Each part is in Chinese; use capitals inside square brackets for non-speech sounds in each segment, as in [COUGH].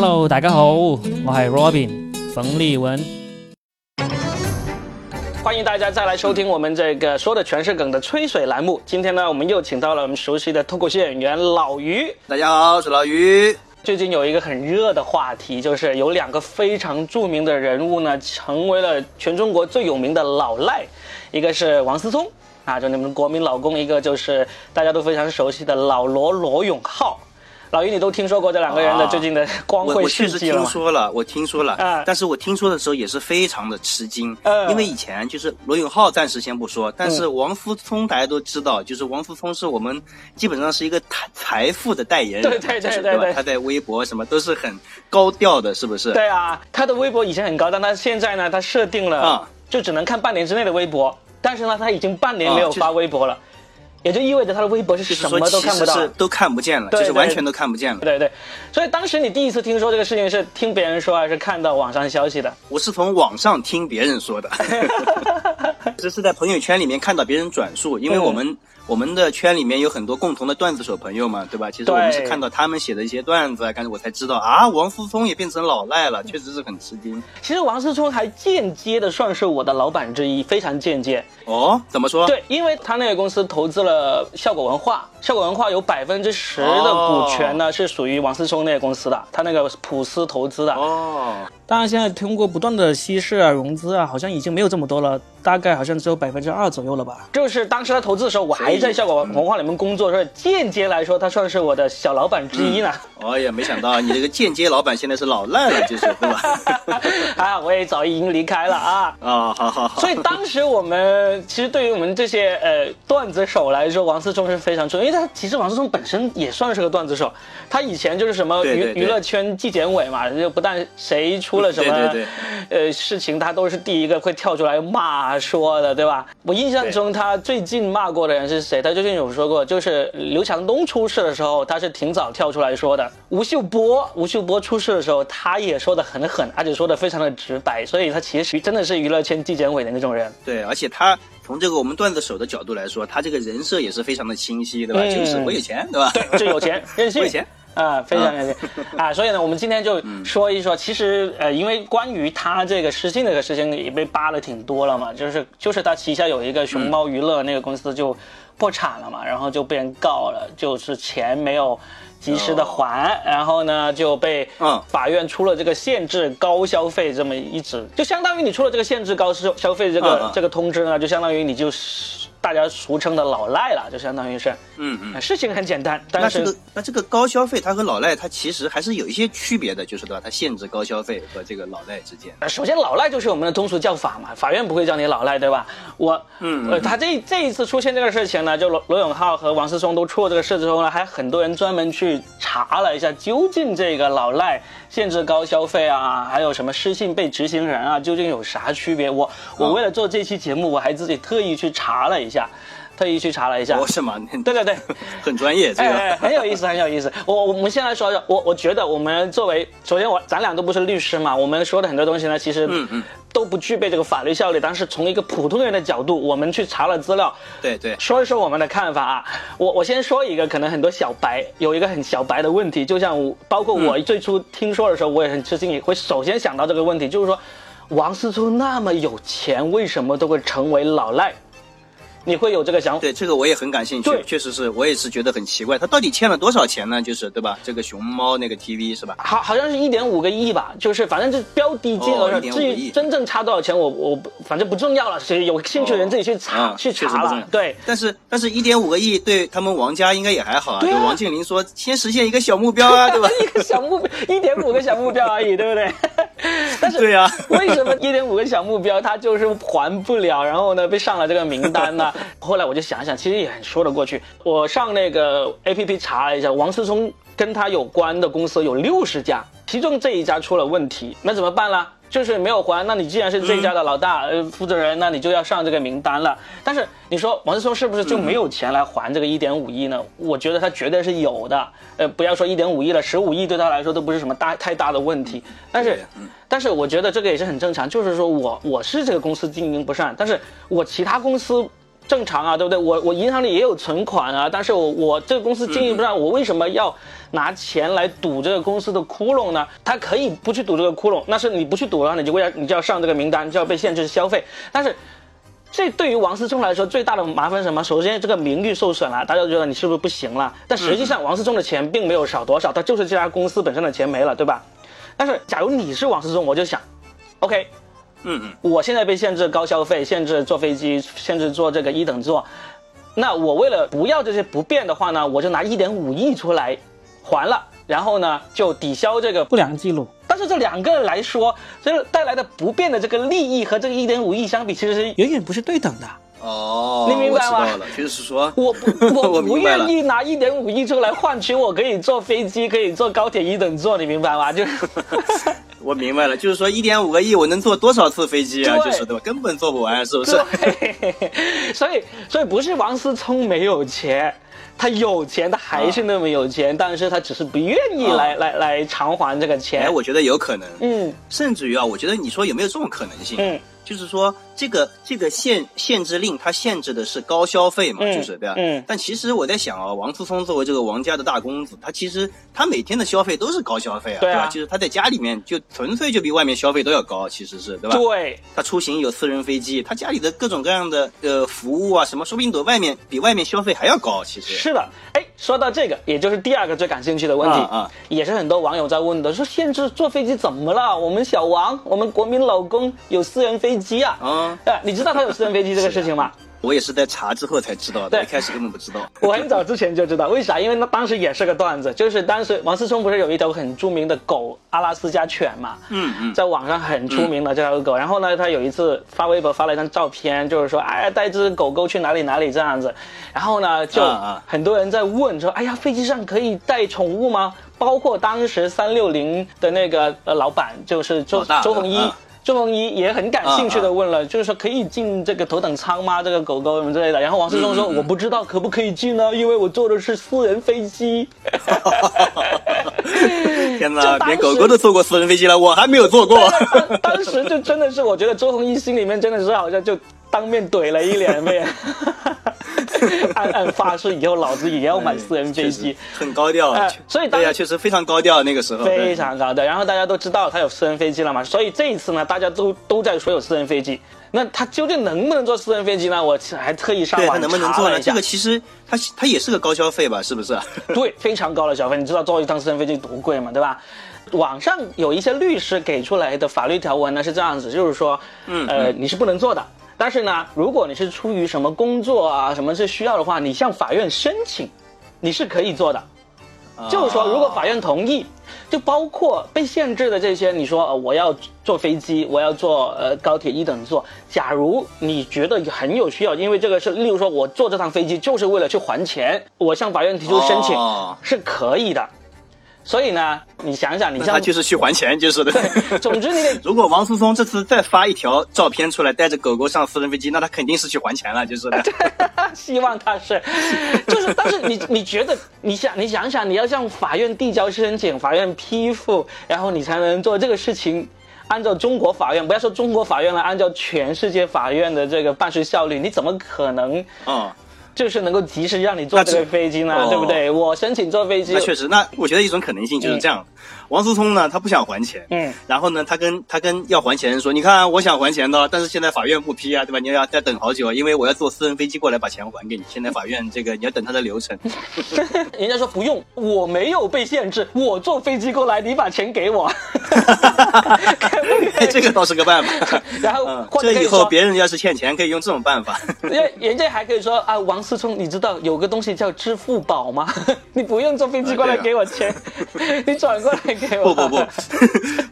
Hello，大家好，我係 Robin 冯立文。欢迎大家再来收听我们这个说的全是梗的吹水栏目。今天呢，我们又请到了我们熟悉的脱口秀演员老于。大家好，我是老于。最近有一个很热的话题，就是有两个非常著名的人物呢，成为了全中国最有名的老赖，一个是王思聪啊，就你们国民老公；一个就是大家都非常熟悉的老罗罗永浩。老于，你都听说过这两个人的最近的光辉事迹了吗？我确实听说了，我听说了。啊，但是我听说的时候也是非常的吃惊。嗯，因为以前就是罗永浩暂时先不说，但是王思聪大家都知道，就是王思聪是我们基本上是一个财财富的代言人，对对对对对，他在微博什么都是很高调的，是不是？对啊，他的微博以前很高，但他现在呢，他设定了，就只能看半年之内的微博，但是呢，他已经半年没有发微博了。也就意味着他的微博是什么都看不到，都看不见了，就是完全都看不见了。对对，所以当时你第一次听说这个事情是听别人说还是看到网上消息的？我是从网上听别人说的，[LAUGHS] [LAUGHS] 这是在朋友圈里面看到别人转述，因为我们。我们的圈里面有很多共同的段子手朋友嘛，对吧？其实我们是看到他们写的一些段子，刚才我才知道啊，王思聪也变成老赖了，确实是很吃惊。其实王思聪还间接的算是我的老板之一，非常间接。哦，怎么说？对，因为他那个公司投资了效果文化，效果文化有百分之十的股权呢，是属于王思聪那个公司的，他那个普思投资的。哦。当然，现在通过不断的稀释啊、融资啊，好像已经没有这么多了，大概好像只有百分之二左右了吧。就是当时他投资的时候，我还在效果文化里面工作，所以间接来说，他算是我的小老板之一呢。哎呀，[LAUGHS] 没想到你这个间接老板现在是老赖了，就是对吧？[LAUGHS] 啊，我也早已经离开了啊。啊，好好好。所以当时我们其实对于我们这些呃段子手来说，王思聪是非常重要，因为他其实王思聪本身也算是个段子手，他以前就是什么娱娱乐圈纪检委嘛，就不但谁出。出了 [LAUGHS] 什么呃事情，他都是第一个会跳出来骂说的，对吧？我印象中他最近骂过的人是谁？他最近有说过，就是刘强东出事的时候，他是挺早跳出来说的。吴秀波，吴秀波出事的时候，他也说的很狠，而且说的非常的直白，所以他其实真的是娱乐圈纪检委的那种人。对，而且他从这个我们段子手的角度来说，他这个人设也是非常的清晰，对吧？就是我有钱，对吧？对，就有钱，任性。[LAUGHS] 有钱。啊，非常感谢啊！所以呢，我们今天就说一说，其实呃，因为关于他这个失信这个事情也被扒了挺多了嘛，就是就是他旗下有一个熊猫娱乐那个公司就破产了嘛，然后就被人告了，就是钱没有及时的还，然后呢就被法院出了这个限制高消费这么一纸，就相当于你出了这个限制高消消费这个这个通知呢，就相当于你就是。大家俗称的老赖了，就相当于是，嗯嗯，事情很简单，但是那这个高消费，它和老赖它其实还是有一些区别的，就是对吧？它限制高消费和这个老赖之间。首先老赖就是我们的通俗叫法嘛，法院不会叫你老赖，对吧？我，嗯，呃，他这这一次出现这个事情呢，就罗罗永浩和王思聪都出了这个事之后呢，还很多人专门去查了一下，究竟这个老赖限制高消费啊，还有什么失信被执行人啊，究竟有啥区别？我我为了做这期节目，我还自己特意去查了一。一下，特意去查了一下，我是吗？[LAUGHS] 对对对，很专业，这个很有意思，很有意思。[LAUGHS] 我我们先来说说，我我觉得我们作为，首先我咱俩都不是律师嘛，我们说的很多东西呢，其实嗯嗯都不具备这个法律效力。但是从一个普通人的角度，我们去查了资料，对对，说一说我们的看法啊。我我先说一个，可能很多小白有一个很小白的问题，就像包括我最初听说的时候，我也很吃惊，也会首先想到这个问题，就是说王思聪那么有钱，为什么都会成为老赖？你会有这个想法？对，这个我也很感兴趣。对，确实是我也是觉得很奇怪，他到底欠了多少钱呢？就是对吧？这个熊猫那个 TV 是吧？好，好像是一点五个亿吧，就是反正就标的金额。至于真正差多少钱，我我反正不重要了。谁有兴趣的人自己去查去查了。对，但是但是一点五个亿对他们王家应该也还好啊。对王健林说，先实现一个小目标啊，对吧？[LAUGHS] 一个小目标，一点五个小目标而已，对不对？[LAUGHS] 但是对呀，[LAUGHS] 为什么一点五个小目标他就是还不了，然后呢被上了这个名单呢？后来我就想想，其实也很说得过去。我上那个 A P P 查了一下，王思聪跟他有关的公司有六十家，其中这一家出了问题，那怎么办呢？就是没有还。那你既然是这家的老大呃负责人，那你就要上这个名单了。但是你说王思聪是不是就没有钱来还这个一点五亿呢？我觉得他绝对是有的。呃，不要说一点五亿了，十五亿对他来说都不是什么大太大的问题。但是，但是我觉得这个也是很正常。就是说我我是这个公司经营不善，但是我其他公司。正常啊，对不对？我我银行里也有存款啊，但是我我这个公司经营不善，我为什么要拿钱来堵这个公司的窟窿呢？他可以不去堵这个窟窿，那是你不去堵的话，你就会要你就要上这个名单，就要被限制消费。但是。这对于王思聪来说最大的麻烦是什么？首先，这个名誉受损了，大家都觉得你是不是不行了？但实际上，王思聪的钱并没有少多少，他就是这家公司本身的钱没了，对吧？但是，假如你是王思聪，我就想，OK，嗯嗯，我现在被限制高消费，限制坐飞机，限制坐这个一等座，那我为了不要这些不便的话呢，我就拿一点五亿出来还了，然后呢，就抵消这个不良记录。但是这两个来说，这个带来的不变的这个利益和这个一点五亿相比，其实是远远不是对等的。哦，你明白吗？就是说，我不，[LAUGHS] 我不愿意拿一点五亿出来换取我可以坐飞机，可以坐高铁一等座，你明白吗？[LAUGHS] 就，我明白了，就是说一点五个亿，我能坐多少次飞机啊？就是对吧？根本坐不完，是不是？[LAUGHS] 所以，所以不是王思聪没有钱。他有钱，他还是那么有钱，但是他只是不愿意来来来偿还这个钱。哎，我觉得有可能，嗯，甚至于啊，我觉得你说有没有这种可能性？嗯。就是说，这个这个限限制令，它限制的是高消费嘛，就是对吧？嗯。但其实我在想啊，王思聪作为这个王家的大公子，他其实他每天的消费都是高消费啊，对吧？就是他在家里面就纯粹就比外面消费都要高，其实是对吧？对。他出行有私人飞机，他家里的各种各样的呃服务啊，什么说不定都外面比外面消费还要高，其实。是的，哎，说到这个，也就是第二个最感兴趣的问题啊，也是很多网友在问的，说限制坐飞机怎么了？我们小王，我们国民老公有私人飞机啊。啊。对，你知道他有私人飞机这个事情吗？我也是在查之后才知道的，一开始根本不知道。[LAUGHS] 我很早之前就知道，为啥？因为那当时也是个段子，就是当时王思聪不是有一条很著名的狗阿拉斯加犬嘛？嗯嗯，在网上很出名的这条狗。然后呢，他有一次发微博发了一张照片，就是说，哎，带只狗狗去哪里哪里这样子。然后呢，就很多人在问说，哎呀，飞机上可以带宠物吗？包括当时三六零的那个呃老板，就是周周鸿祎。周鸿祎也很感兴趣的问了，就是说可以进这个头等舱吗？这个狗狗什么之类的。然后王思聪说：“我不知道可不可以进呢，因为我坐的是私人飞机。[LAUGHS] ”天哪，连狗狗都坐过私人飞机了，我还没有坐过。当时就真的是，我觉得周鸿祎心里面真的是好像就当面怼了一脸面。[LAUGHS] 暗暗发誓，以后老子也要买私人飞机，很高调啊！所以对呀，确实非常高调那个时候，非常高调。然后大家都知道他有私人飞机了嘛，所以这一次呢，大家都都在说有私人飞机。那他究竟能不能坐私人飞机呢？我还特意上网查了一下。这个其实他他也是个高消费吧？是不是？[LAUGHS] 对，非常高的消费。你知道坐一趟私人飞机多贵吗？对吧？网上有一些律师给出来的法律条文呢是这样子，就是说，嗯呃，你是不能坐的。但是呢，如果你是出于什么工作啊，什么是需要的话，你向法院申请，你是可以做的。就是说，如果法院同意，就包括被限制的这些，你说我要坐飞机，我要坐呃高铁一等座。假如你觉得很有需要，因为这个是，例如说我坐这趟飞机就是为了去还钱，我向法院提出申请是可以的。所以呢，你想想，你像他就是去还钱，就是的。总之，你得 [LAUGHS] 如果王思聪这次再发一条照片出来，带着狗狗上私人飞机，那他肯定是去还钱了，就是的。[LAUGHS] 希望他是，[LAUGHS] 就是，但是你你觉得，你想你想想，你要向法院递交申请，法院批复，然后你才能做这个事情。按照中国法院，不要说中国法院了，按照全世界法院的这个办事效率，你怎么可能啊？就是能够及时让你坐这个飞机呢，对不对？我申请坐飞机，那确实。那我觉得一种可能性就是这样。王思聪呢，他不想还钱，嗯，然后呢，他跟他跟要还钱人说，你看，我想还钱的，但是现在法院不批啊，对吧？你要再等好久，因为我要坐私人飞机过来把钱还给你。现在法院这个你要等他的流程。[LAUGHS] 人家说不用，我没有被限制，我坐飞机过来，你把钱给我。[LAUGHS] 这个倒是个办法。[LAUGHS] 然后这以后别人要是欠钱，可以用这种办法。因为人家还可以说啊，王思聪，你知道有个东西叫支付宝吗？你不用坐飞机过来给我钱，你转过来。不不不，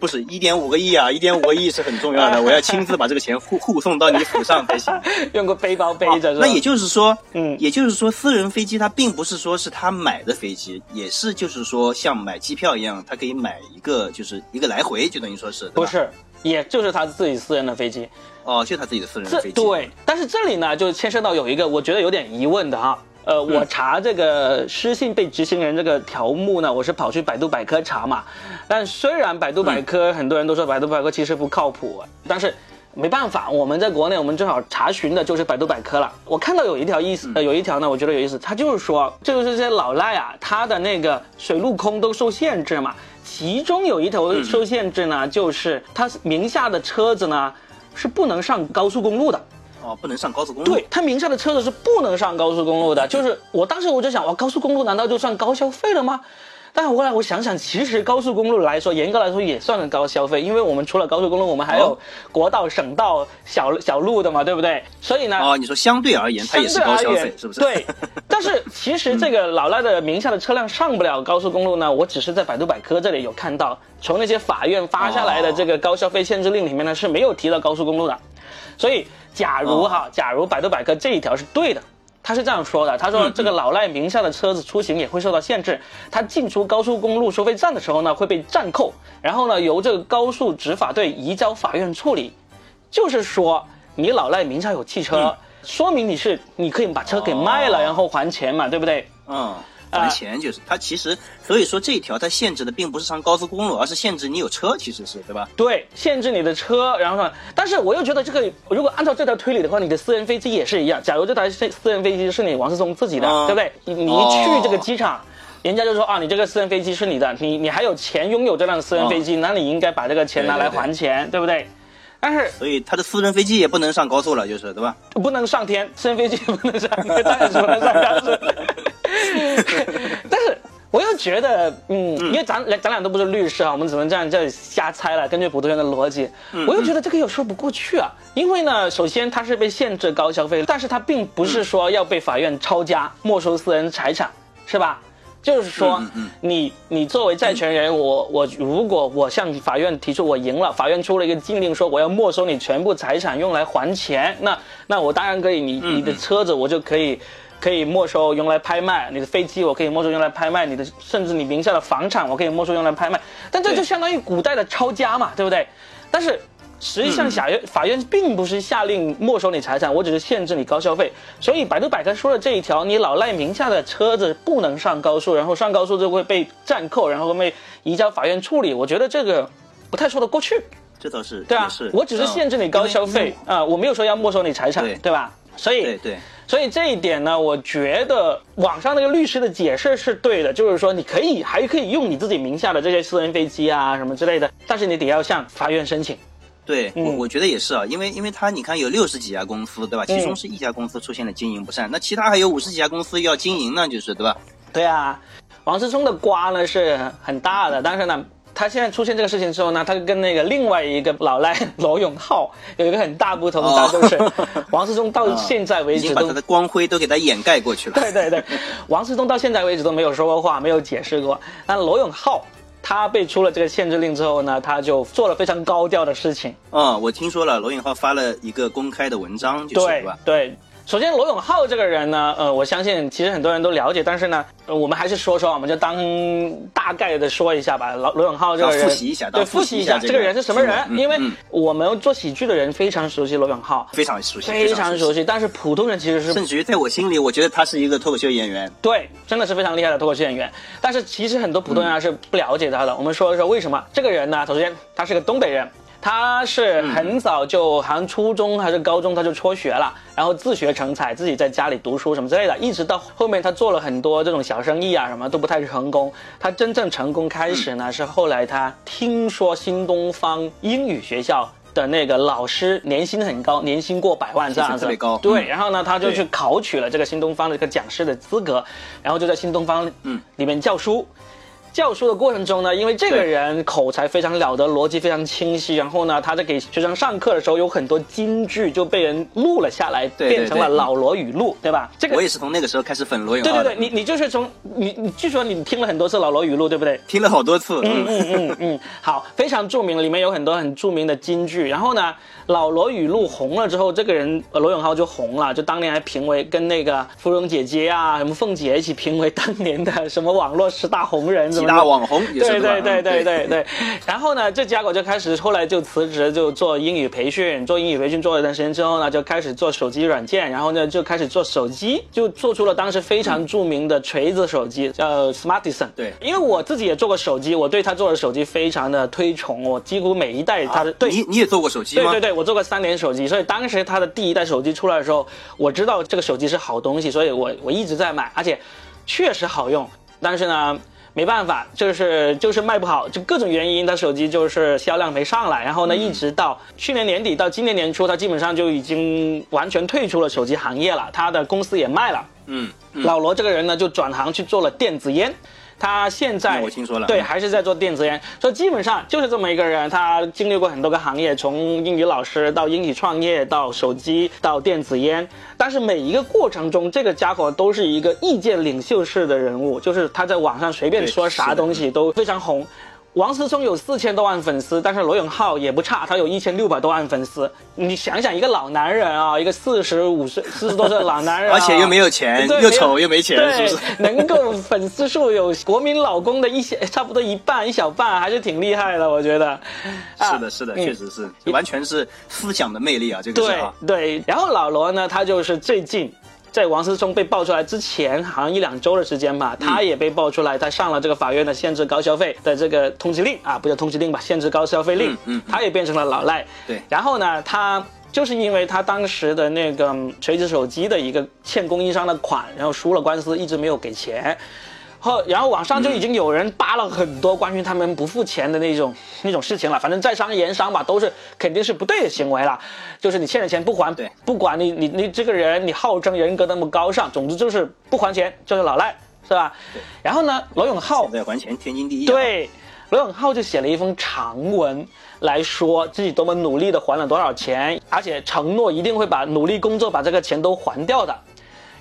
不 [LAUGHS] 是一点五个亿啊！一点五个亿是很重要的，我要亲自把这个钱护护送到你府上才行。[LAUGHS] 用个背包背着，那也就是说，嗯，也就是说，私人飞机它并不是说是他买的飞机，也是就是说像买机票一样，他可以买一个就是一个来回，就等于说是不是，也就是他自己私人的飞机。哦，就他自己的私人飞机。对，但是这里呢，就牵涉到有一个我觉得有点疑问的哈。呃，我查这个失信被执行人这个条目呢，我是跑去百度百科查嘛。但虽然百度百科很多人都说百度百科其实不靠谱，但是没办法，我们在国内我们正好查询的就是百度百科了。我看到有一条意思，呃，有一条呢，我觉得有意思，他就是说，就是这些老赖啊，他的那个水陆空都受限制嘛。其中有一条受限制呢，就是他名下的车子呢是不能上高速公路的。哦，不能上高速公路。对他名下的车子是不能上高速公路的。就是我当时我就想，哇，高速公路难道就算高消费了吗？但后来我想想，其实高速公路来说，严格来说也算高消费，因为我们除了高速公路，我们还有国道、省道、小小路的嘛，对不对？所以呢，哦，你说相对而言，它也是高消费，是不是？对。但是其实这个老赖的名下的车辆上不了高速公路呢，我只是在百度百科这里有看到，从那些法院发下来的这个高消费限制令里面呢是没有提到高速公路的。所以，假如哈，假如百度百科这一条是对的。他是这样说的，他说这个老赖名下的车子出行也会受到限制，他进出高速公路收费站的时候呢会被暂扣，然后呢由这个高速执法队移交法院处理。就是说你老赖名下有汽车，说明你是你可以把车给卖了，然后还钱嘛，对不对？嗯。还钱就是它其实，所以说这一条它限制的并不是上高速公路，而是限制你有车，其实是对吧？对，限制你的车，然后呢？但是我又觉得这个，如果按照这条推理的话，你的私人飞机也是一样。假如这台私私人飞机是你王思聪自己的，对不对？你你一去这个机场，人家就说啊，你这个私人飞机是你的，你你还有钱拥有这辆私人飞机，那你应该把这个钱拿来还钱，对不对？但是，所以他的私人飞机也不能上高速了，就是对吧？不能上天，私人飞机不能上，当然不能上高速。我又觉得，嗯，因为咱俩咱俩都不是律师啊，我们只能这样这瞎猜了。根据普通人的逻辑，我又觉得这个又说不过去啊。因为呢，首先它是被限制高消费，但是它并不是说要被法院抄家没收私人财产，是吧？就是说，你你作为债权人，我我如果我向法院提出我赢了，法院出了一个禁令说我要没收你全部财产用来还钱，那那我当然可以，你你的车子我就可以。可以没收用来拍卖你的飞机，我可以没收用来拍卖你的，甚至你名下的房产，我可以没收用来拍卖。但这就相当于古代的抄家嘛，对不对？但是实际上，法院法院并不是下令没收你财产，我只是限制你高消费。所以百度百科说的这一条，你老赖名下的车子不能上高速，然后上高速就会被暂扣，然后会被移交法院处理。我觉得这个不太说得过去。这倒是对啊，我只是限制你高消费啊，我没有说要没收你财产，对吧？所以对对。所以这一点呢，我觉得网上那个律师的解释是对的，就是说你可以还可以用你自己名下的这些私人飞机啊什么之类的，但是你得要向法院申请。对，我我觉得也是啊，因为因为他你看有六十几家公司，对吧？其中是一家公司出现了经营不善，那其他还有五十几家公司要经营呢，就是对吧？对啊，王思聪的瓜呢是很大的，但是呢。他现在出现这个事情之后呢，他就跟那个另外一个老赖罗永浩有一个很大不同，那就是 [LAUGHS] 王思聪到现在为止都 [LAUGHS] 把他的光辉都给他掩盖过去了。[LAUGHS] 对对对，王思聪到现在为止都没有说过话，没有解释过。那罗永浩他被出了这个限制令之后呢，他就做了非常高调的事情。嗯，我听说了，罗永浩发了一个公开的文章，就是吧？对。首先，罗永浩这个人呢，呃，我相信其实很多人都了解，但是呢，我们还是说说，我们就当大概的说一下吧。罗罗永浩这个人，复习一下，对，复习一下这个人是什么人，因为我们做喜剧的人非常熟悉罗永浩，非常熟悉，非常熟悉。但是普通人其实是，甚至于在我心里，我觉得他是一个脱口秀演员，对，真的是非常厉害的脱口秀演员。但是其实很多普通人是不了解他的。我们说一说为什么这个人呢？首先，他是个东北人。他是很早就好像初中还是高中他就辍学了，然后自学成才，自己在家里读书什么之类的，一直到后面他做了很多这种小生意啊，什么都不太成功。他真正成功开始呢，是后来他听说新东方英语学校的那个老师年薪很高，年薪过百万这样子，特别高。对，然后呢，他就去考取了这个新东方的一个讲师的资格，然后就在新东方嗯里面教书。教书的过程中呢，因为这个人口才非常了得，逻辑非常清晰，然后呢，他在给学生上课的时候，有很多金句就被人录了下来，变成了老罗语录，对吧？这个我也是从那个时候开始粉罗永浩。对对对，你你就是从你你据说你听了很多次老罗语录，对不对？听了好多次。嗯嗯嗯嗯，好，非常著名，里面有很多很著名的金句。然后呢，老罗语录红了之后，这个人罗永浩就红了，就当年还评为跟那个芙蓉姐姐啊、什么凤姐一起评为当年的什么网络十大红人，怎么？大网红，对对对对对对。[LAUGHS] 然后呢，这家伙就开始后来就辞职，就做英语培训，做英语培训做了一段时间之后呢，就开始做手机软件，然后呢就开始做手机，就做出了当时非常著名的锤子手机，叫 Smartisan。对，因为我自己也做过手机，我对他做的手机非常的推崇，我几乎每一代他的。对，你你也做过手机吗？对对对，我做过三联手机，所以当时他的第一代手机出来的时候，我知道这个手机是好东西，所以我我一直在买，而且确实好用。但是呢，没办法，就是就是卖不好，就各种原因，他手机就是销量没上来。然后呢，一直到去年年底到今年年初，他基本上就已经完全退出了手机行业了，他的公司也卖了。嗯，老罗这个人呢，就转行去做了电子烟。他现在我听说了，对，还是在做电子烟，所以基本上就是这么一个人。他经历过很多个行业，从英语老师到英语创业，到手机，到电子烟。但是每一个过程中，这个家伙都是一个意见领袖式的人物，就是他在网上随便说啥东西都非常红。王思聪有四千多万粉丝，但是罗永浩也不差，他有一千六百多万粉丝。你想想，一个老男人啊，一个四十五岁、四十多岁的老男人，[LAUGHS] 而且又没有钱，又丑又没钱，是不是？能够粉丝数有国民老公的一些，差不多一半一小半，还是挺厉害的，我觉得。是的，是的，确实是，完全是思想的魅力啊，这个是啊。对，然后老罗呢，他就是最近。在王思聪被爆出来之前，好像一两周的时间吧，他也被爆出来，他上了这个法院的限制高消费的这个通缉令啊，不叫通缉令吧，限制高消费令。嗯，他也变成了老赖。对，然后呢，他就是因为他当时的那个锤子手机的一个欠供应商的款，然后输了官司，一直没有给钱。后，然后网上就已经有人扒了很多关于他们不付钱的那种那种事情了。反正在商言商吧，都是肯定是不对的行为了。就是你欠了钱不还，对，不管你你你这个人，你号称人格那么高尚，总之就是不还钱就是老赖，是吧？然后呢，罗永浩在还钱天经地义。对，罗永浩就写了一封长文来说自己多么努力的还了多少钱，而且承诺一定会把努力工作把这个钱都还掉的。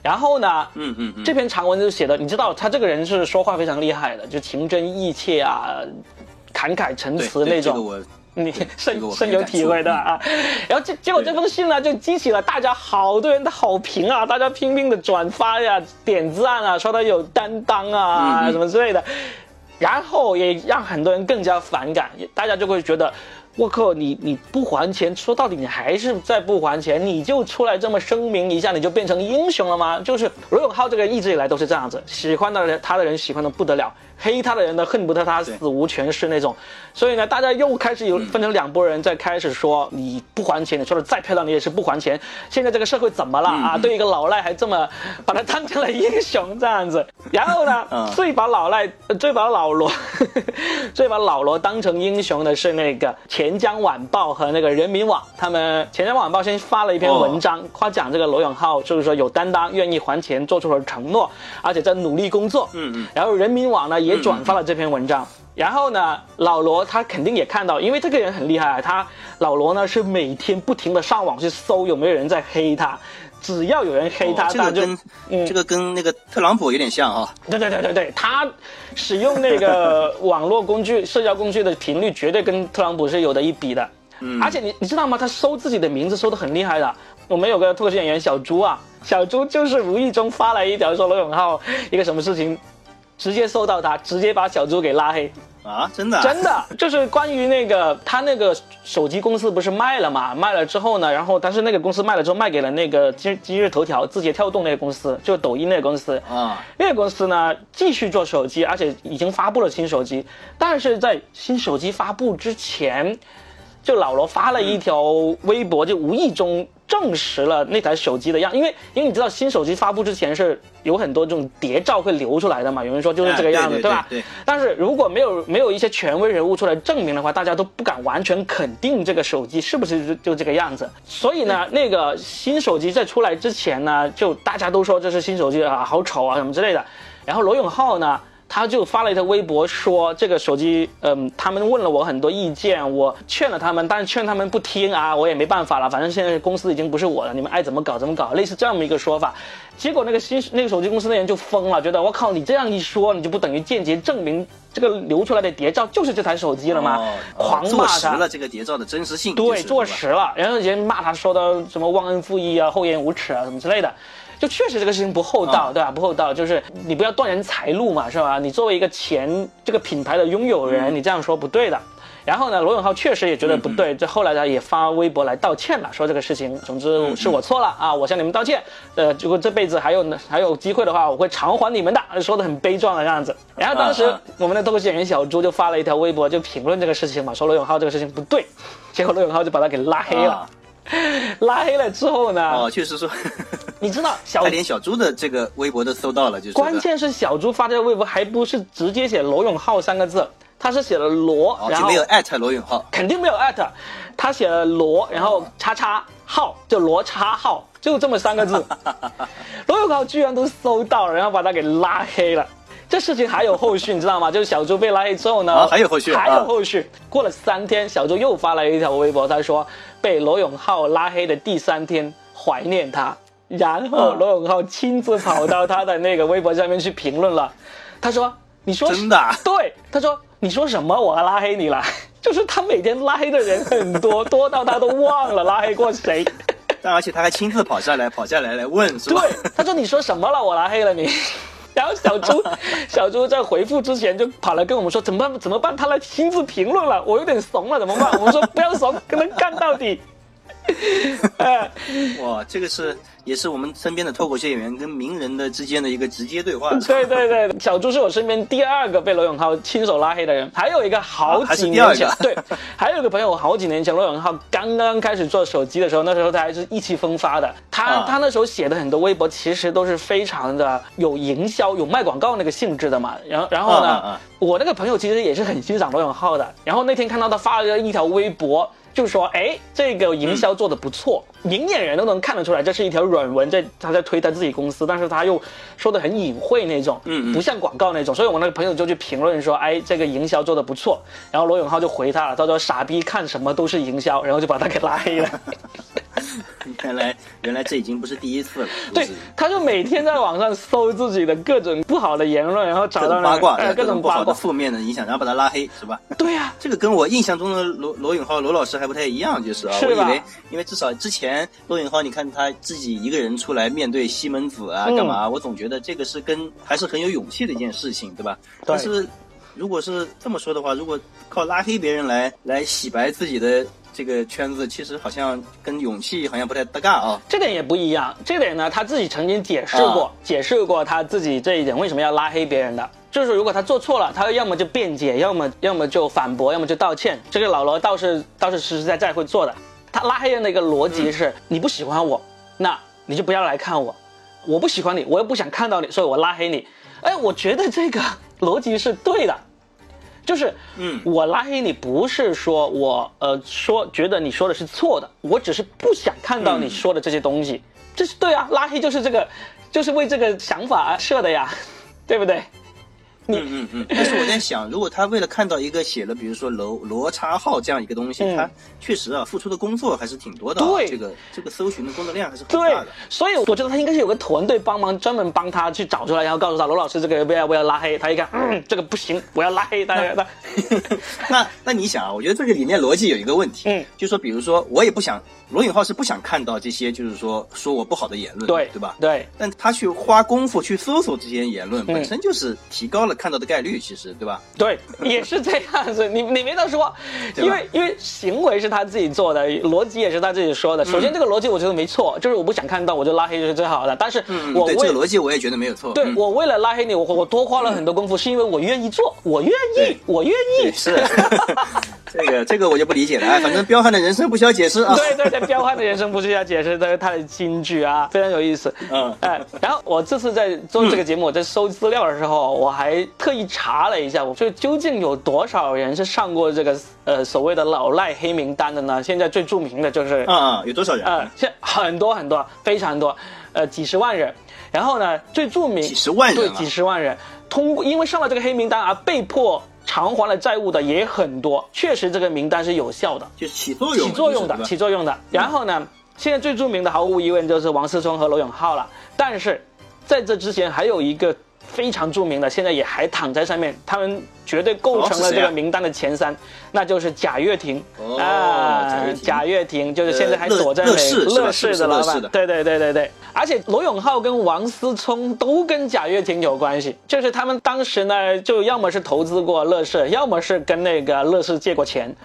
然后呢？嗯嗯，这篇长文就写的，你知道他这个人是说话非常厉害的，就情真意切啊，侃慨陈词那种，你深深有体会的啊。然后结结果这封信呢，就激起了大家好多人的好评啊，大家拼命的转发呀、点赞啊，说他有担当啊什么之类的，然后也让很多人更加反感，大家就会觉得。我靠，你你不还钱，说到底你还是在不还钱，你就出来这么声明一下，你就变成英雄了吗？就是罗永浩这个一直以来都是这样子，喜欢的人他的人喜欢的不得了。黑他的人呢，恨不得他死无全尸那种，所以呢，大家又开始有分成两拨人，在开始说你不还钱，你说的再漂亮，你也是不还钱。现在这个社会怎么了啊？对一个老赖还这么把他当成了英雄这样子。[LAUGHS] 然后呢，最把老赖、最把老罗、[LAUGHS] 最把老罗当成英雄的是那个钱江晚报和那个人民网。他们钱江晚报先发了一篇文章，夸奖这个罗永浩，就是说有担当，愿意还钱，做出了承诺，而且在努力工作。嗯嗯。然后人民网呢？也转发了这篇文章，然后呢，老罗他肯定也看到，因为这个人很厉害，他老罗呢是每天不停的上网去搜有没有人在黑他，只要有人黑他，他就这个跟那个特朗普有点像啊。对对对对对，他使用那个网络工具、社交工具的频率绝对跟特朗普是有的一比的。嗯，而且你你知道吗？他搜自己的名字搜的很厉害的。我们有个脱口秀演员小朱啊，小朱就是无意中发来一条说罗永浩一个什么事情。直接搜到他，直接把小猪给拉黑啊！真的，真 [LAUGHS] 的就是关于那个他那个手机公司不是卖了嘛？卖了之后呢，然后但是那个公司卖了之后卖给了那个今今日头条、字节跳动那个公司，就抖音那个公司啊。那个公司呢继续做手机，而且已经发布了新手机，但是在新手机发布之前，就老罗发了一条微博，就无意中。证实了那台手机的样，因为因为你知道新手机发布之前是有很多这种谍照会流出来的嘛，有人说就是这个样子，对吧？对。但是如果没有没有一些权威人物出来证明的话，大家都不敢完全肯定这个手机是不是就就这个样子。所以呢，那个新手机在出来之前呢，就大家都说这是新手机啊，好丑啊什么之类的。然后罗永浩呢？他就发了一条微博说，这个手机，嗯，他们问了我很多意见，我劝了他们，但是劝他们不听啊，我也没办法了，反正现在公司已经不是我了，你们爱怎么搞怎么搞，类似这样的一个说法。结果那个新那个手机公司的人就疯了，觉得我靠，你这样一说，你就不等于间接证明这个流出来的谍照就是这台手机了吗？狂骂他，坐实了这个谍照的真实性。对，坐实了，然后人骂他说的什么忘恩负义啊、厚颜无耻啊什么之类的。就确实这个事情不厚道，对吧？不厚道，就是你不要断人财路嘛，是吧？你作为一个前这个品牌的拥有人，你这样说不对的。然后呢，罗永浩确实也觉得不对，这后来呢也发微博来道歉了，说这个事情，总之是我错了啊，我向你们道歉。呃，如果这辈子还有呢还有机会的话，我会偿还你们的，说的很悲壮的样子。然后当时我们的脱口秀演员小朱就发了一条微博，就评论这个事情嘛，说罗永浩这个事情不对，结果罗永浩就把他给拉黑了。[LAUGHS] 拉黑了之后呢？哦，确实说，[LAUGHS] 你知道小他连小猪的这个微博都搜到了，就是关键是小猪发这个微博还不是直接写罗永浩三个字。他是写了罗，然后没有艾特罗永浩，肯定没有艾特。他写了罗，然后叉叉号，就罗叉号，就这么三个字。[LAUGHS] 罗永浩居然都搜到了，然后把他给拉黑了。这事情还有后续，你知道吗？就是小猪被拉黑之后呢，还有后续，还有后续。过了三天，小猪又发了一条微博，他说被罗永浩拉黑的第三天，怀念他。然后罗永浩亲自跑到他的那个微博上面去评论了，他说：“你说真的？[LAUGHS] 对，他说。”你说什么？我还拉黑你了？[LAUGHS] 就是他每天拉黑的人很多，多到他都忘了拉黑过谁。[LAUGHS] 但而且他还亲自跑下来，跑下来来问，是吧？对，他说你说什么了？我拉黑了你。然后小猪，小猪在回复之前就跑来跟我们说怎么办？怎么办？他来亲自评论了，我有点怂了，怎么办？我们说不要怂，跟他干到底。[LAUGHS] 哇，这个是。也是我们身边的脱口秀演员跟名人的之间的一个直接对话。[LAUGHS] 对对对，小猪是我身边第二个被罗永浩亲手拉黑的人，还有一个好几年前，对，还有一个朋友，我好几年前罗永浩刚刚开始做手机的时候，那时候他还是意气风发的，他他那时候写的很多微博其实都是非常的有营销、有卖广告那个性质的嘛。然后然后呢，我那个朋友其实也是很欣赏罗永浩的，然后那天看到他发了一条微博。就说，哎，这个营销做的不错，明眼人都能看得出来，这是一条软文，在他在推他自己公司，但是他又说的很隐晦那种，嗯，不像广告那种，所以我那个朋友就去评论说，哎，这个营销做的不错，然后罗永浩就回他了，他说傻逼看什么都是营销，然后就把他给拉黑了。[LAUGHS] 原来原来这已经不是第一次了。对，他就每天在网上搜自己的各种不好的言论，然后找到八卦，各种不好的负面的影响，然后把他拉黑，是吧？对呀，这个跟我印象中的罗罗永浩罗老师还不太一样，就是啊，我以为因为至少之前罗永浩，你看他自己一个人出来面对西门子啊，干嘛？我总觉得这个是跟还是很有勇气的一件事情，对吧？但是如果是这么说的话，如果靠拉黑别人来来洗白自己的。这个圈子其实好像跟勇气好像不太搭嘎啊，这点也不一样。这点呢，他自己曾经解释过，解释过他自己这一点为什么要拉黑别人的，就是如果他做错了，他要么就辩解，要么要么就反驳，要么就道歉。这个老罗倒是倒是实实在在会做的。他拉黑人的一个逻辑是：你不喜欢我，那你就不要来看我；我不喜欢你，我又不想看到你，所以我拉黑你。哎，我觉得这个逻辑是对的。就是，嗯，我拉黑你不是说我呃说觉得你说的是错的，我只是不想看到你说的这些东西，这是对啊，拉黑就是这个，就是为这个想法设的呀，对不对？[LAUGHS] 嗯嗯嗯，但是我在想，如果他为了看到一个写了，比如说罗罗叉号这样一个东西，他确实啊，付出的工作还是挺多的。对，这个这个搜寻的工作量还是很大的。所以我觉得他应该是有个团队帮忙，专门帮他去找出来，然后告诉他罗老师这个不要不要拉黑。他一看，嗯，这个不行，我要拉黑他。[LAUGHS] 那那你想啊，我觉得这个里面逻辑有一个问题，嗯，就说比如说我也不想，罗永浩是不想看到这些，就是说说我不好的言论，对对吧？对。但他去花功夫去搜索这些言论，本身就是提高了。看到的概率其实对吧？对，也是这样子。你你没得说，因为因为行为是他自己做的，逻辑也是他自己说的。首先这个逻辑我觉得没错，就是我不想看到我就拉黑就是最好的。但是我为这个逻辑我也觉得没有错。对我为了拉黑你，我我多花了很多功夫，是因为我愿意做，我愿意，我愿意。是。[LAUGHS] 这个这个我就不理解了啊！反正彪悍的人生不需要解释啊。对对对，彪悍的人生不需要解释，[LAUGHS] 这是他的金句啊，非常有意思。嗯，哎，然后我这次在做这个节目，我在搜资料的时候，我还特意查了一下，我说究竟有多少人是上过这个呃所谓的老赖黑名单的呢？现在最著名的就是啊，有多少人？啊，现很多很多，非常多，呃，几十万人。然后呢，最著名几十万人，对，几十万人通过因为上了这个黑名单而被迫。偿还了债务的也很多，确实这个名单是有效的，就起作用，起作用的，起作用的。然后呢，现在最著名的毫无疑问就是王思聪和罗永浩了。但是，在这之前还有一个非常著名的，现在也还躺在上面，他们绝对构成了这个名单的前三，那就是贾跃亭。啊，贾跃亭。就是现在还躲在乐视乐视的老板，对对对对对，而且罗永浩跟王思聪都跟贾跃亭有关系，就是他们当时呢，就要么是投资过乐视，要么是跟那个乐视借过钱，[LAUGHS]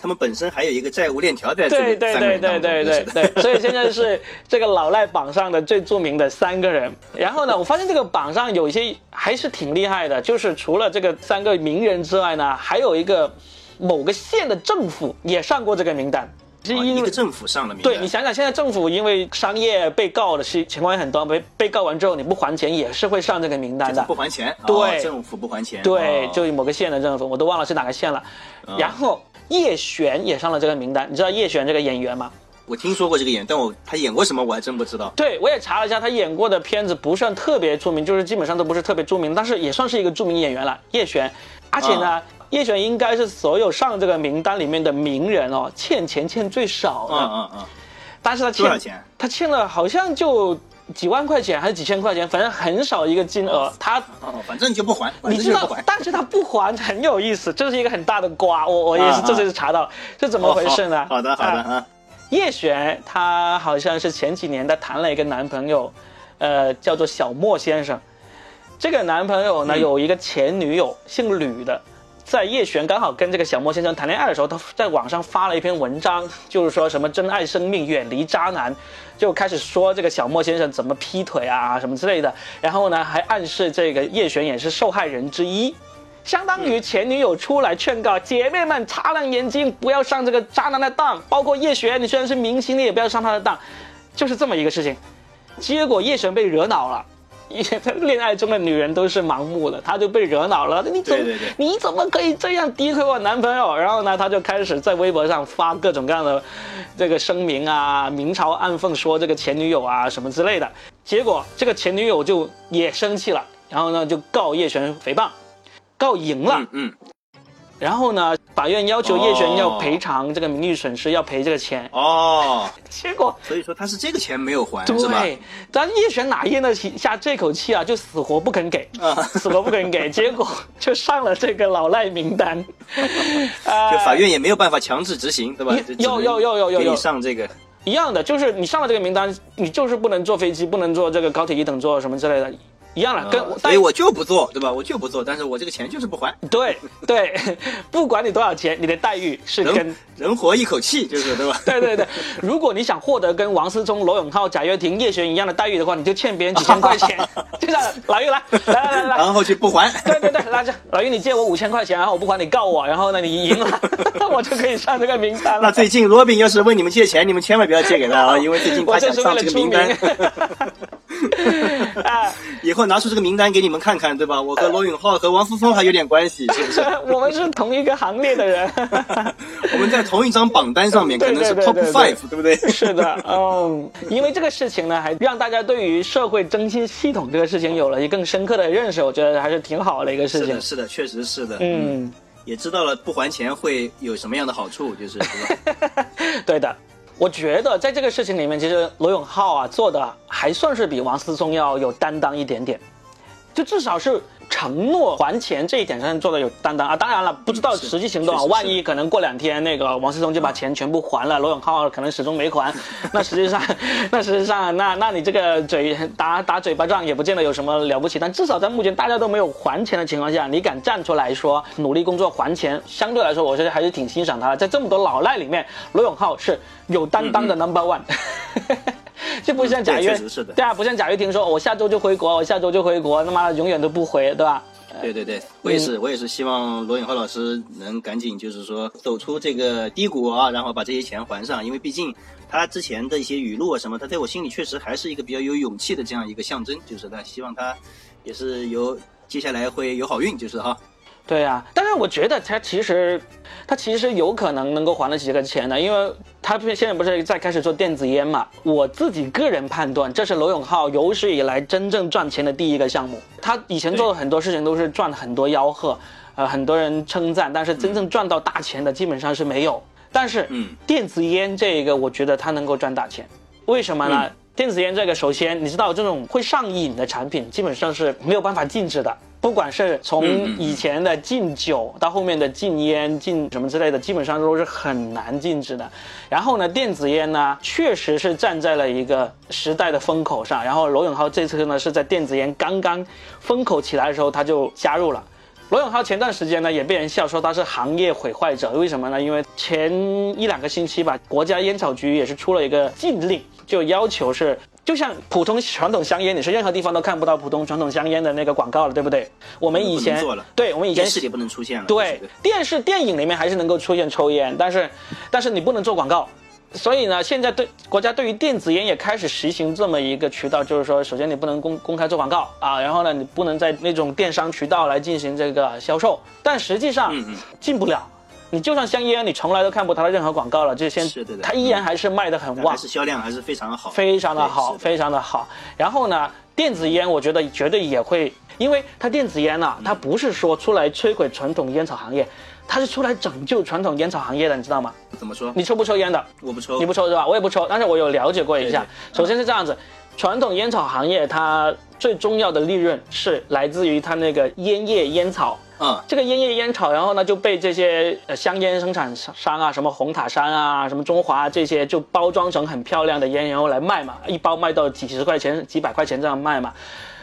他们本身还有一个债务链条在对对对对对对对，所以现在是这个老赖榜上的最著名的三个人，然后呢，我发现这个榜上。有一些还是挺厉害的，就是除了这个三个名人之外呢，还有一个某个县的政府也上过这个名单。是因为政府上了名单。对你想想，现在政府因为商业被告的是情况也很多，被被告完之后你不还钱也是会上这个名单的。不还钱？对，政府不还钱。对，就某个县的政府，我都忘了是哪个县了。然后叶璇也上了这个名单，你知道叶璇这个演员吗？我听说过这个演员，但我他演过什么我还真不知道。对，我也查了一下，他演过的片子不算特别出名，就是基本上都不是特别著名，但是也算是一个著名演员了。叶璇，而且呢，叶璇应该是所有上这个名单里面的名人哦，欠钱欠最少的。嗯嗯嗯。但是他欠多少钱？他欠了好像就几万块钱还是几千块钱，反正很少一个金额。他哦，反正就不还，你知道？但是他不还很有意思，这是一个很大的瓜。我我也是这次查到，是怎么回事呢？好的好的啊。叶璇，她好像是前几年她谈了一个男朋友，呃，叫做小莫先生。这个男朋友呢，有一个前女友，姓吕的。在叶璇刚好跟这个小莫先生谈恋爱的时候，他在网上发了一篇文章，就是说什么珍爱生命，远离渣男，就开始说这个小莫先生怎么劈腿啊什么之类的。然后呢，还暗示这个叶璇也是受害人之一。相当于前女友出来劝告姐妹们擦亮眼睛，不要上这个渣男的当。包括叶璇，你虽然是明星，你也不要上他的当，就是这么一个事情。结果叶璇被惹恼了，恋爱中的女人都是盲目的，她就被惹恼了。你怎你怎么可以这样诋毁我男朋友？然后呢，她就开始在微博上发各种各样的这个声明啊，明嘲暗讽说这个前女友啊什么之类的。结果这个前女友就也生气了，然后呢就告叶璇诽谤。告赢了，嗯，然后呢，法院要求叶璇要赔偿这个名誉损失，要赔这个钱。哦，结果所以说他是这个钱没有还，是吧？对，但叶璇哪咽得下这口气啊？就死活不肯给，啊死活不肯给，[LAUGHS] 结果就上了这个老赖名单。[LAUGHS] 就法院也没有办法强制执行，对吧？要要要要要要上这个一样的，就是你上了这个名单，你就是不能坐飞机，不能坐这个高铁一等座什么之类的。一样了，跟所以我就不做，对吧？我就不做，但是我这个钱就是不还。对对，[LAUGHS] 不管你多少钱，你的待遇是跟人活一口气，就是对吧？[LAUGHS] 对对对，如果你想获得跟王思聪、罗永浩、贾跃亭、叶璇一样的待遇的话，你就欠别人几千块钱。[LAUGHS] 就这样，老于来来来来，然后去不还。对对对，来这老于你借我五千块钱，然后我不还你告我，然后呢你赢了，我就可以上这个名单了。那最近罗宾要是问你们借钱，你们千万不要借给他啊，因为最近他想上这个名单。啊，[LAUGHS] 以后拿出这个名单给你们看看，对吧？我和罗永浩和王思聪还有点关系，是不是？[LAUGHS] 我们是同一个行列的人，[LAUGHS] 我们在同一张榜单上面，可能是 top five，对不对？是的，嗯，因为这个事情呢，还让大家对于社会征信系统这个事情有了一更深刻的认识，我觉得还是挺好的一个事情。是的，确实是的，嗯，也知道了不还钱会有什么样的好处，就是，对的。我觉得在这个事情里面，其实罗永浩啊做的还算是比王思聪要有担当一点点，就至少是。承诺还钱这一点上做的有担当啊！当然了，不知道实际行动啊，万一可能过两天那个王思聪就把钱全部还了，罗永浩可能始终没还，[LAUGHS] 那实际上，[LAUGHS] 那实际上，那那你这个嘴打打嘴巴仗也不见得有什么了不起。但至少在目前大家都没有还钱的情况下，你敢站出来说努力工作还钱，相对来说，我觉得还是挺欣赏他的。在这么多老赖里面，罗永浩是有担当的 number one。[LAUGHS] 就不像贾跃，对啊，不像贾跃亭说，我下周就回国，我下周就回国，他妈的永远都不回，对吧？对对对，我也是，我也是希望罗永浩老师能赶紧就是说走出这个低谷啊，然后把这些钱还上，因为毕竟他之前的一些语录啊什么，他在我心里确实还是一个比较有勇气的这样一个象征，就是他希望他也是有接下来会有好运，就是哈。对呀，但是我觉得他其实，他其实有可能能够还得起这个钱的，因为他现在不是在开始做电子烟嘛。我自己个人判断，这是罗永浩有史以来真正赚钱的第一个项目。他以前做的很多事情都是赚很多吆喝，呃，很多人称赞，但是真正赚到大钱的基本上是没有。但是，嗯，电子烟这个，我觉得他能够赚大钱，为什么呢？电子烟这个，首先你知道这种会上瘾的产品，基本上是没有办法禁止的。不管是从以前的禁酒到后面的禁烟、禁什么之类的，基本上都是很难禁止的。然后呢，电子烟呢，确实是站在了一个时代的风口上。然后罗永浩这次呢，是在电子烟刚刚风口起来的时候，他就加入了。罗永浩前段时间呢，也被人笑说他是行业毁坏者。为什么呢？因为前一两个星期吧，国家烟草局也是出了一个禁令，就要求是。就像普通传统香烟，你是任何地方都看不到普通传统香烟的那个广告了，对不对？我们以前对，我们以前电视也不能出现了。对，电视、电影里面还是能够出现抽烟，但是，但是你不能做广告。所以呢，现在对国家对于电子烟也开始实行这么一个渠道，就是说，首先你不能公公开做广告啊，然后呢，你不能在那种电商渠道来进行这个销售，但实际上进不了。你就算香烟，你从来都看不到它的任何广告了，就先，它依然还是卖的很旺，还是销量还是非常的好，非常的好，非常的好。然后呢，电子烟我觉得绝对也会，因为它电子烟呢，它不是说出来摧毁传统烟草行业，它是出来拯救传统烟草行业的，你知道吗？怎么说？你抽不抽烟的？我不抽。你不抽是吧？我也不抽，但是我有了解过一下。首先是这样子，传统烟草行业它最重要的利润是来自于它那个烟叶烟草。嗯，这个烟叶烟草，然后呢就被这些呃香烟生产商啊，什么红塔山啊，什么中华这些，就包装成很漂亮的烟，然后来卖嘛，一包卖到几十块钱、几百块钱这样卖嘛。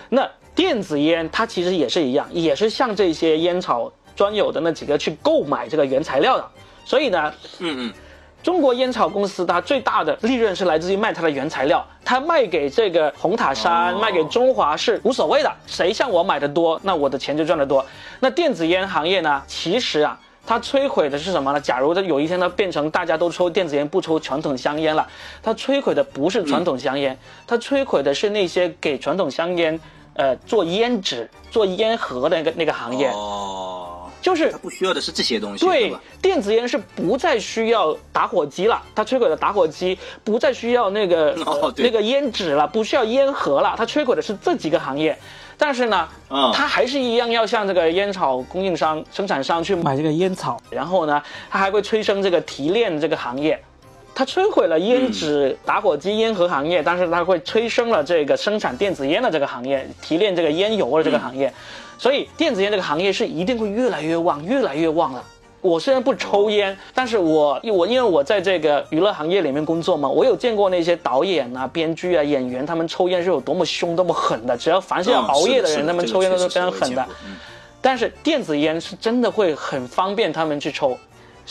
那电子烟它其实也是一样，也是像这些烟草专有的那几个去购买这个原材料的，所以呢，嗯嗯。中国烟草公司它最大的利润是来自于卖它的原材料，它卖给这个红塔山、卖给中华是无所谓的，谁向我买的多，那我的钱就赚得多。那电子烟行业呢？其实啊，它摧毁的是什么呢？假如它有一天它变成大家都抽电子烟，不抽传统香烟了，它摧毁的不是传统香烟，它摧毁的是那些给传统香烟，呃，做烟纸、做烟盒的那个那个行业。哦。就是它不需要的是这些东西，对，电子烟是不再需要打火机了，它摧毁了打火机，不再需要那个 [LAUGHS] 那个烟纸了，不需要烟盒了，它摧毁的是这几个行业，但是呢，它还是一样要向这个烟草供应商、生产商去买这个烟草，然后呢，它还会催生这个提炼这个行业，它摧毁了烟纸、打火机、烟盒行业，但是它会催生了这个生产电子烟的这个行业，提炼这个烟油的这个行业。所以电子烟这个行业是一定会越来越旺，越来越旺了。我虽然不抽烟，但是我我因为我在这个娱乐行业里面工作嘛，我有见过那些导演啊、编剧啊、演员，他们抽烟是有多么凶、多么狠的。只要凡是要熬夜的人，他们抽烟都是非常狠的。但是电子烟是真的会很方便他们去抽，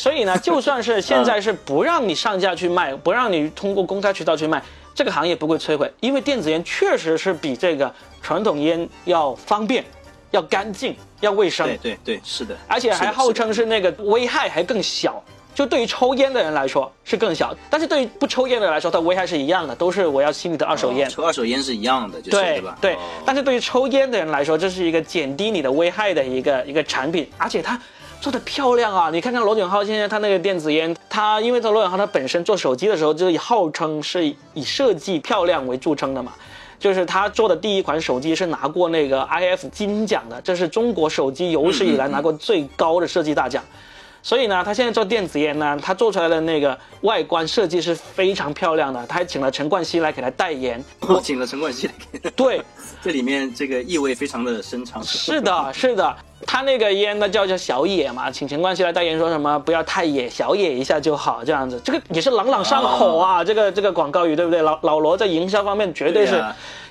所以呢，[LAUGHS] 就算是现在是不让你上架去卖，不让你通过公开渠道去卖，这个行业不会摧毁，因为电子烟确实是比这个传统烟要方便。要干净，要卫生。对对对，是的。而且还号称是那个危害还更小，就对于抽烟的人来说是更小，但是对于不抽烟的来说，它危害是一样的，都是我要吸你的二手烟。抽二手烟是一样的，就是对吧？对。但是对于抽烟的人来说，这是一个减低你的危害的一个一个产品，而且它做的漂亮啊！你看看罗永浩现在他那个电子烟，他因为这罗永浩他本身做手机的时候，就是号称是以设计漂亮为著称的嘛。就是他做的第一款手机是拿过那个 iF 金奖的，这是中国手机有史以来拿过最高的设计大奖。所以呢，他现在做电子烟呢，他做出来的那个外观设计是非常漂亮的。他还请了陈冠希来给他代言，我请了陈冠希来。对，[LAUGHS] 这里面这个意味非常的深长。是的，是的。他那个烟呢叫叫小野嘛，请陈冠希来代言，说什么不要太野，小野一下就好，这样子，这个也是朗朗上口啊，这个这个广告语对不对？老老罗在营销方面绝对是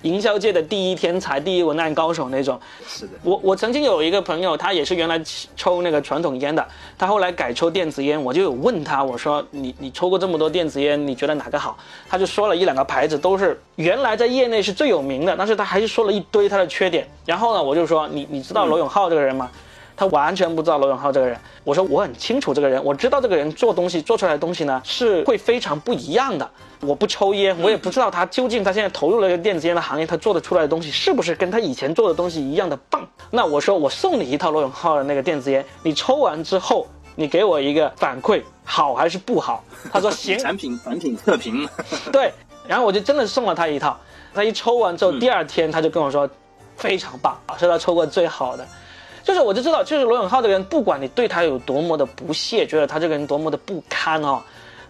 营销界的第一天才、第一文案高手那种。是的，我我曾经有一个朋友，他也是原来抽那个传统烟的，他后来改抽电子烟，我就有问他，我说你你抽过这么多电子烟，你觉得哪个好？他就说了一两个牌子，都是原来在业内是最有名的，但是他还是说了一堆他的缺点。然后呢，我就说你你知道罗永浩这个人吗？他完全不知道罗永浩这个人。我说我很清楚这个人，我知道这个人做东西做出来的东西呢是会非常不一样的。我不抽烟，我也不知道他究竟他现在投入了一个电子烟的行业，他做的出来的东西是不是跟他以前做的东西一样的棒？那我说我送你一套罗永浩的那个电子烟，你抽完之后你给我一个反馈，好还是不好？他说行。产品产品测评。[LAUGHS] 对，然后我就真的送了他一套。他一抽完之后，第二天他就跟我说，非常棒，是他抽过最好的。就是我就知道，就是罗永浩这个人，不管你对他有多么的不屑，觉得他这个人多么的不堪哦，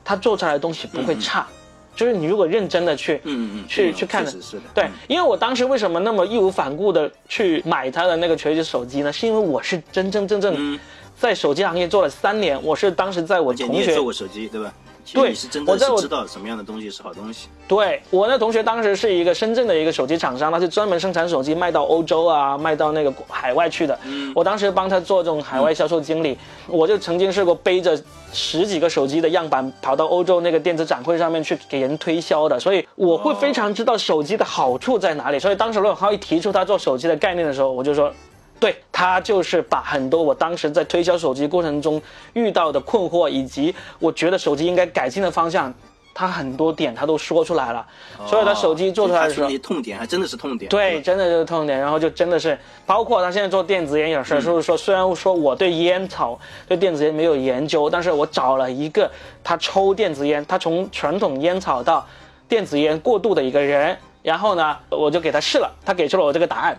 他做出来的东西不会差，就是你如果认真的去，嗯嗯，去去看的，是的，对，因为我当时为什么那么义无反顾的去买他的那个锤子手机呢？是因为我是真真正正在手机行业做了三年，我是当时在我同学做过手机，对吧？对，是真的是知道什么样的东西是好东西。对我那同学当时是一个深圳的一个手机厂商，他是专门生产手机卖到欧洲啊，卖到那个海外去的。嗯，我当时帮他做这种海外销售经理，我就曾经试过背着十几个手机的样板跑到欧洲那个电子展会上面去给人推销的，所以我会非常知道手机的好处在哪里。所以当时罗永浩一提出他做手机的概念的时候，我就说。对他就是把很多我当时在推销手机过程中遇到的困惑，以及我觉得手机应该改进的方向，他很多点他都说出来了。所以他手机做出来的时候，痛点还真的是痛点。对，真的就是痛点。然后就真的是，包括他现在做电子烟也是，就是说虽然说我对烟草、对电子烟没有研究，但是我找了一个他抽电子烟，他从传统烟草到电子烟过渡的一个人，然后呢，我就给他试了，他给出了我这个答案。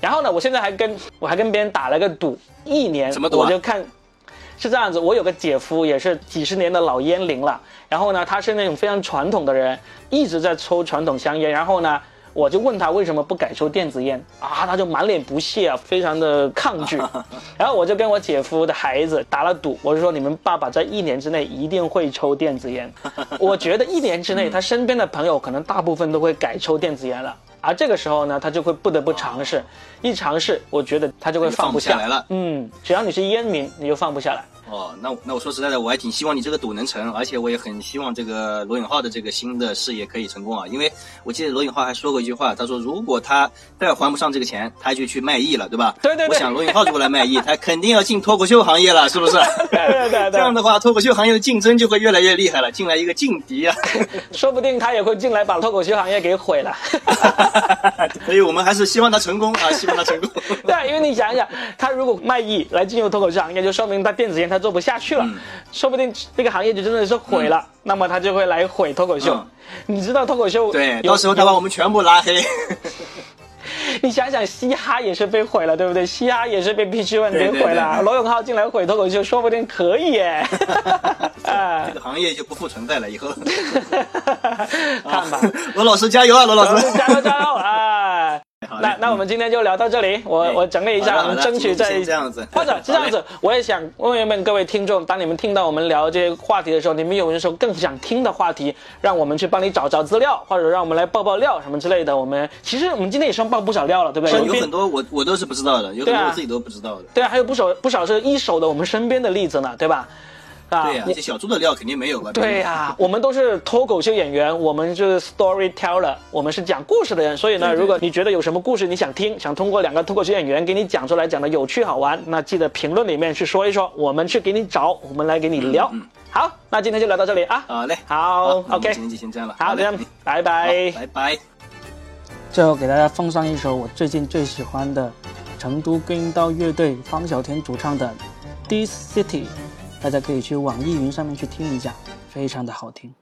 然后呢，我现在还跟我还跟别人打了个赌，一年我就看，是这样子。我有个姐夫也是几十年的老烟龄了，然后呢，他是那种非常传统的人，一直在抽传统香烟。然后呢，我就问他为什么不改抽电子烟啊？他就满脸不屑啊，非常的抗拒。[LAUGHS] 然后我就跟我姐夫的孩子打了赌，我就说你们爸爸在一年之内一定会抽电子烟。我觉得一年之内他身边的朋友可能大部分都会改抽电子烟了。而这个时候呢，他就会不得不尝试，一尝试，我觉得他就会放不下来了。嗯，只要你是烟民，你就放不下来。哦，那那我说实在的，我还挺希望你这个赌能成，而且我也很希望这个罗永浩的这个新的事业可以成功啊！因为我记得罗永浩还说过一句话，他说如果他再还不上这个钱，他就去卖艺了，对吧？对对对。我想罗永浩如果来卖艺，他肯定要进脱口秀行业了，是不是？[LAUGHS] 对对对。这样的话，脱口秀行业的竞争就会越来越厉害了，进来一个劲敌啊！[LAUGHS] 说不定他也会进来把脱口秀行业给毁了。[LAUGHS] 所以我们还是希望他成功啊！希望他成功。对，因为你想一想，他如果卖艺来进入脱口秀行业，就说明他电子烟他做不下去了。说不定这个行业就真的是毁了，那么他就会来毁脱口秀。你知道脱口秀？对，到时候他把我们全部拉黑。[LAUGHS] 你想想，嘻哈也是被毁了，对不对？嘻哈也是被 PG One 给毁了。罗永浩进来毁脱口秀，说不定可以耶。[LAUGHS] 这个行业就不复存在了，以后。[LAUGHS] 看吧，罗老师加油啊，罗老师加油加油啊！那那我们今天就聊到这里，我我整理一下，我们争取在这样子，或者 [LAUGHS] 是这样子，我也想问一问各位听众，当你们听到我们聊这些话题的时候，你们有没有什么更想听的话题，让我们去帮你找找资料，或者让我们来爆爆料什么之类的？我们其实我们今天也算爆不少料了，对不对？有很多我我都是不知道的，有很多我自己都不知道的。对啊，还有不少不少是一手的我们身边的例子呢，对吧？对呀，这小猪的料肯定没有了？对呀，[LAUGHS] 我们都是脱口秀演员，我们是 storyteller，我们是讲故事的人。所以呢，如果你觉得有什么故事你想听，想通过两个脱口秀演员给你讲出来，讲的有趣好玩，那记得评论里面去说一说，我们去给你找，我们来给你聊。好，那今天就聊到这里啊。好嘞，好，OK，今天就先这样了。好，这样，拜拜，拜拜。最后给大家奉上一首我最近最喜欢的成都归阴道乐队方小田主唱的《This City》。大家可以去网易云上面去听一下，非常的好听。